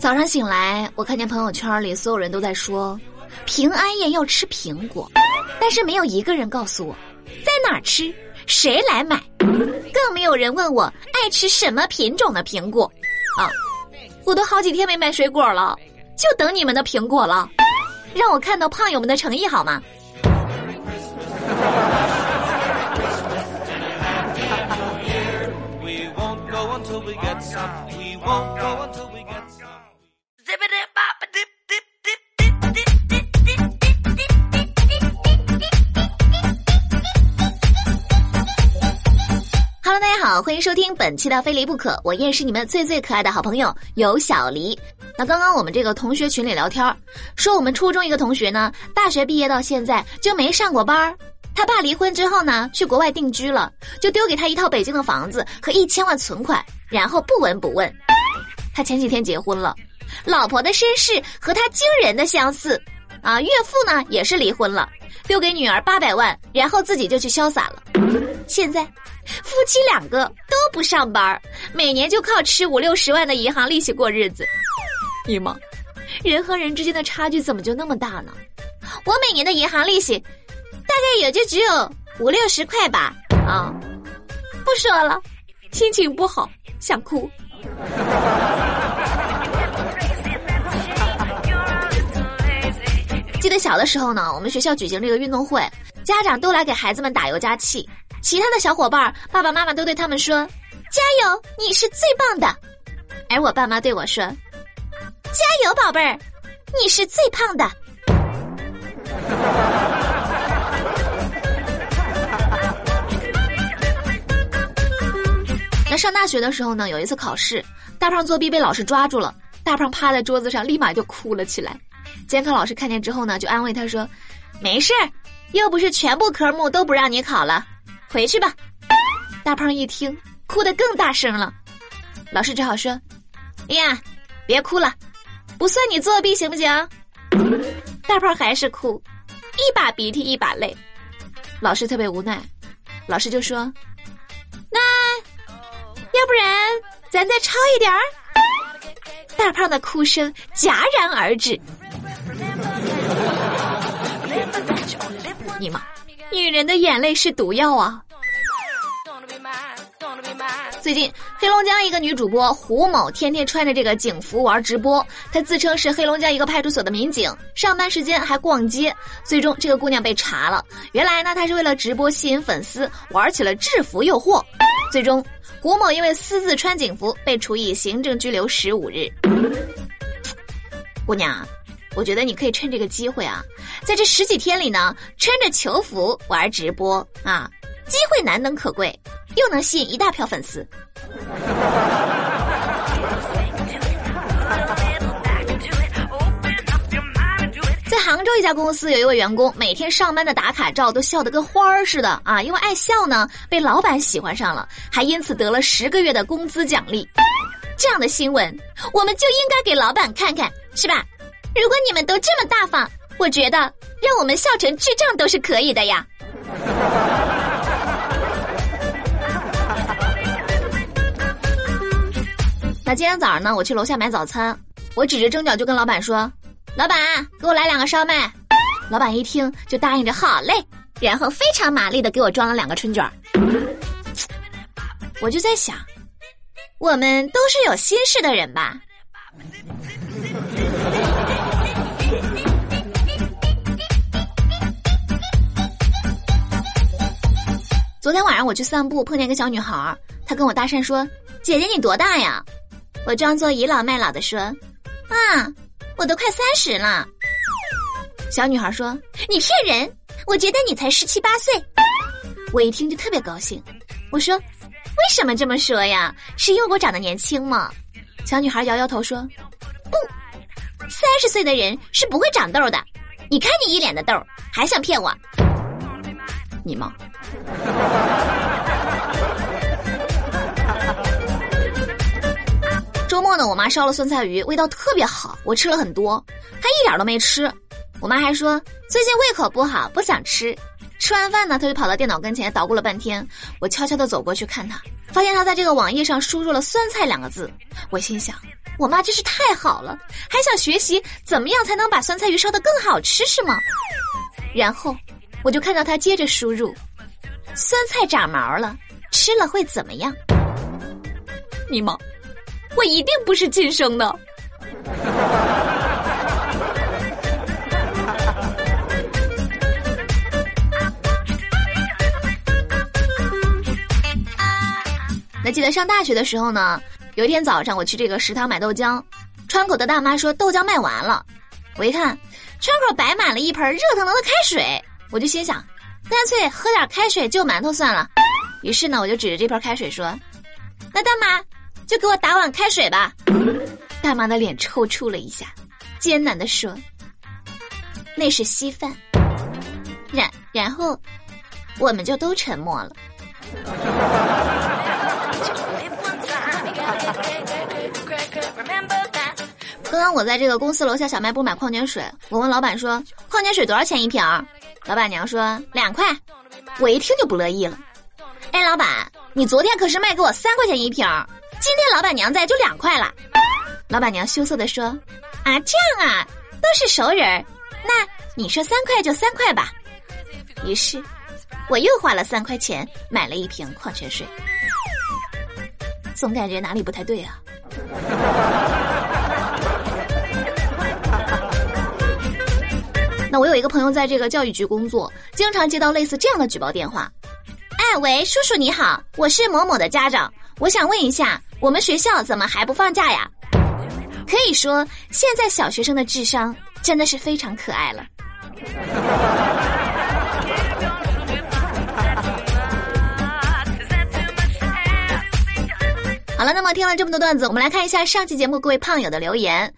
早上醒来，我看见朋友圈里所有人都在说平安夜要吃苹果，但是没有一个人告诉我在哪儿吃，谁来买，更没有人问我爱吃什么品种的苹果。啊，我都好几天没买水果了，就等你们的苹果了，让我看到胖友们的诚意好吗？好，欢迎收听本期的《非离不可》，我依然是你们最最可爱的好朋友有小黎。那刚刚我们这个同学群里聊天，说我们初中一个同学呢，大学毕业到现在就没上过班儿。他爸离婚之后呢，去国外定居了，就丢给他一套北京的房子和一千万存款，然后不闻不问。他前几天结婚了，老婆的身世和他惊人的相似，啊，岳父呢也是离婚了，丢给女儿八百万，然后自己就去潇洒了。现在。夫妻两个都不上班，每年就靠吃五六十万的银行利息过日子。你妈，人和人之间的差距怎么就那么大呢？我每年的银行利息，大概也就只有五六十块吧。啊，不说了，心情不好，想哭。记得小的时候呢，我们学校举行这个运动会，家长都来给孩子们打油加气。其他的小伙伴爸爸妈妈都对他们说：“加油，你是最棒的。”而我爸妈对我说：“加油，宝贝儿，你是最胖的。”那上大学的时候呢，有一次考试，大胖作弊被老师抓住了，大胖趴在桌子上，立马就哭了起来。监考老师看见之后呢，就安慰他说：“没事儿，又不是全部科目都不让你考了。”回去吧，大胖一听，哭得更大声了。老师只好说：“哎呀，别哭了，不算你作弊，行不行？”大胖还是哭，一把鼻涕一把泪。老师特别无奈，老师就说：“那要不然咱再抄一点儿。”大胖的哭声戛然而止。你妈！女人的眼泪是毒药啊！最近，黑龙江一个女主播胡某天天穿着这个警服玩直播，她自称是黑龙江一个派出所的民警，上班时间还逛街。最终，这个姑娘被查了。原来呢，她是为了直播吸引粉丝，玩起了制服诱惑。最终，胡某因为私自穿警服，被处以行政拘留十五日。姑娘。我觉得你可以趁这个机会啊，在这十几天里呢，穿着球服玩直播啊，机会难能可贵，又能吸引一大票粉丝。在杭州一家公司，有一位员工每天上班的打卡照都笑得跟花儿似的啊，因为爱笑呢，被老板喜欢上了，还因此得了十个月的工资奖励。这样的新闻，我们就应该给老板看看，是吧？如果你们都这么大方，我觉得让我们笑成智障都是可以的呀。那今天早上呢，我去楼下买早餐，我指着蒸饺就跟老板说：“老板，给我来两个烧麦。”老板一听就答应着，好嘞，然后非常麻利的给我装了两个春卷。我就在想，我们都是有心事的人吧。昨天晚上我去散步，碰见一个小女孩，她跟我搭讪说：“姐姐你多大呀？”我装作倚老卖老的说：“啊，我都快三十了。”小女孩说：“你骗人，我觉得你才十七八岁。”我一听就特别高兴，我说：“为什么这么说呀？是因为我长得年轻吗？”小女孩摇摇头说：“不，十岁的人是不会长痘的。你看你一脸的痘，还想骗我？你吗？”周末呢，我妈烧了酸菜鱼，味道特别好，我吃了很多，她一点都没吃。我妈还说最近胃口不好，不想吃。吃完饭呢，她就跑到电脑跟前捣鼓了半天。我悄悄的走过去看她，发现她在这个网页上输入了“酸菜”两个字。我心想，我妈真是太好了，还想学习怎么样才能把酸菜鱼烧得更好吃，是吗？然后我就看到她接着输入：酸菜长毛了，吃了会怎么样？你妈，我一定不是亲生的。那记得上大学的时候呢，有一天早上我去这个食堂买豆浆，窗口的大妈说豆浆卖完了，我一看，窗口摆满了一盆热腾腾的开水，我就心想，干脆喝点开水就馒头算了。于是呢，我就指着这盆开水说：“那大妈就给我打碗开水吧。”大妈的脸抽搐了一下，艰难的说：“那是稀饭。”然然后，我们就都沉默了。刚刚我在这个公司楼下小卖部买矿泉水，我问老板说：“矿泉水多少钱一瓶？”老板娘说：“两块。”我一听就不乐意了。哎，老板，你昨天可是卖给我三块钱一瓶，今天老板娘在就两块了。老板娘羞涩的说：“啊，这样啊，都是熟人，那你说三块就三块吧。”于是，我又花了三块钱买了一瓶矿泉水。总感觉哪里不太对啊。那我有一个朋友在这个教育局工作，经常接到类似这样的举报电话。哎，喂，叔叔你好，我是某某的家长，我想问一下，我们学校怎么还不放假呀？可以说，现在小学生的智商真的是非常可爱了。好了，那么听了这么多段子，我们来看一下上期节目各位胖友的留言。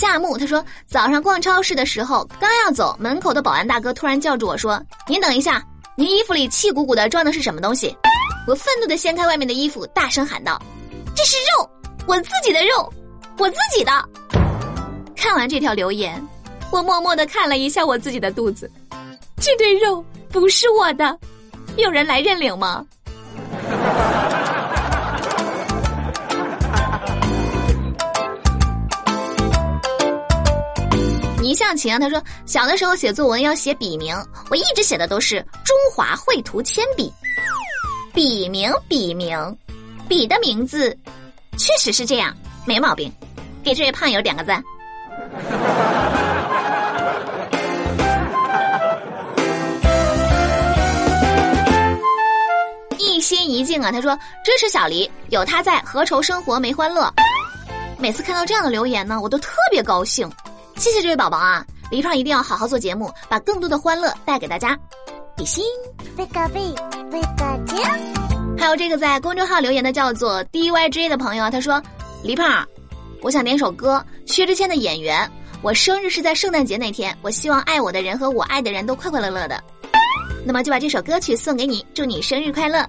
夏木他说，早上逛超市的时候，刚要走，门口的保安大哥突然叫住我说：“您等一下，您衣服里气鼓鼓的装的是什么东西？”我愤怒的掀开外面的衣服，大声喊道：“这是肉，我自己的肉，我自己的。”看完这条留言，我默默的看了一下我自己的肚子，这堆肉不是我的。有人来认领吗？倪向晴，他说小的时候写作文要写笔名，我一直写的都是中华绘图铅笔。笔名，笔名，笔的名字，确实是这样，没毛病。给这位胖友点个赞。一心一静啊，他说支持小黎，有他在，何愁生活没欢乐？每次看到这样的留言呢，我都特别高兴。谢谢这位宝宝啊，黎胖一定要好好做节目，把更多的欢乐带给大家。比心，贝个贝，贝个金。还有这个在公众号留言的叫做 D Y J 的朋友，他说黎胖，我想点首歌，薛之谦的演员。我生日是在圣诞节那天，我希望爱我的人和我爱的人都快快乐乐的。那么就把这首歌曲送给你，祝你生日快乐。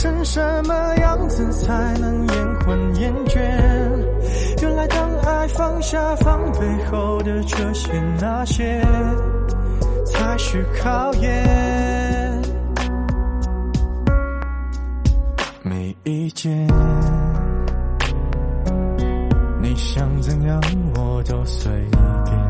成什么样子才能延缓厌倦？原来当爱放下防备后的这些那些，才是考验。没意见，你想怎样我都随便。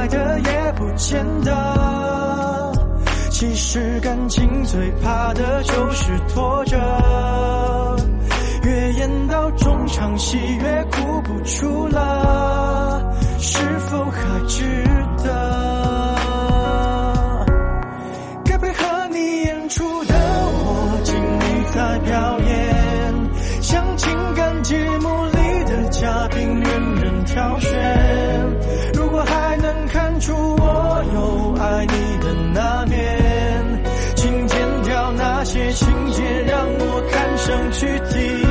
爱的也不见得。其实感情最怕的就是拖着，越演到中场戏越哭不出了，是否还值得？该配合你演出的我尽力在表演，像情感节目里的嘉宾任人挑选。出我有爱你的那面，请剪掉那些情节，让我看上去体